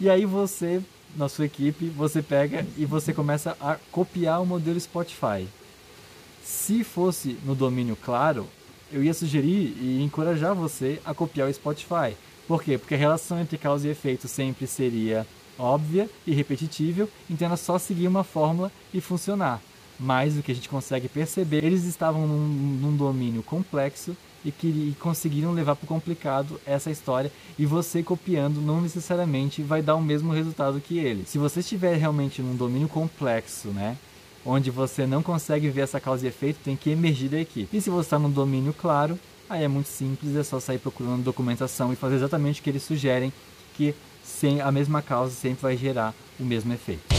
E aí você, na sua equipe, você pega e você começa a copiar o modelo Spotify. Se fosse no domínio claro, eu ia sugerir e encorajar você a copiar o Spotify. Por quê? Porque a relação entre causa e efeito sempre seria óbvia e repetitível, então era só seguir uma fórmula e funcionar. Mas o que a gente consegue perceber, eles estavam num, num domínio complexo e, que, e conseguiram levar para o complicado essa história e você copiando não necessariamente vai dar o mesmo resultado que ele. Se você estiver realmente num domínio complexo, né, onde você não consegue ver essa causa e efeito, tem que emergir da equipe. E se você está num domínio claro, aí é muito simples, é só sair procurando documentação e fazer exatamente o que eles sugerem, que sem a mesma causa sempre vai gerar o mesmo efeito.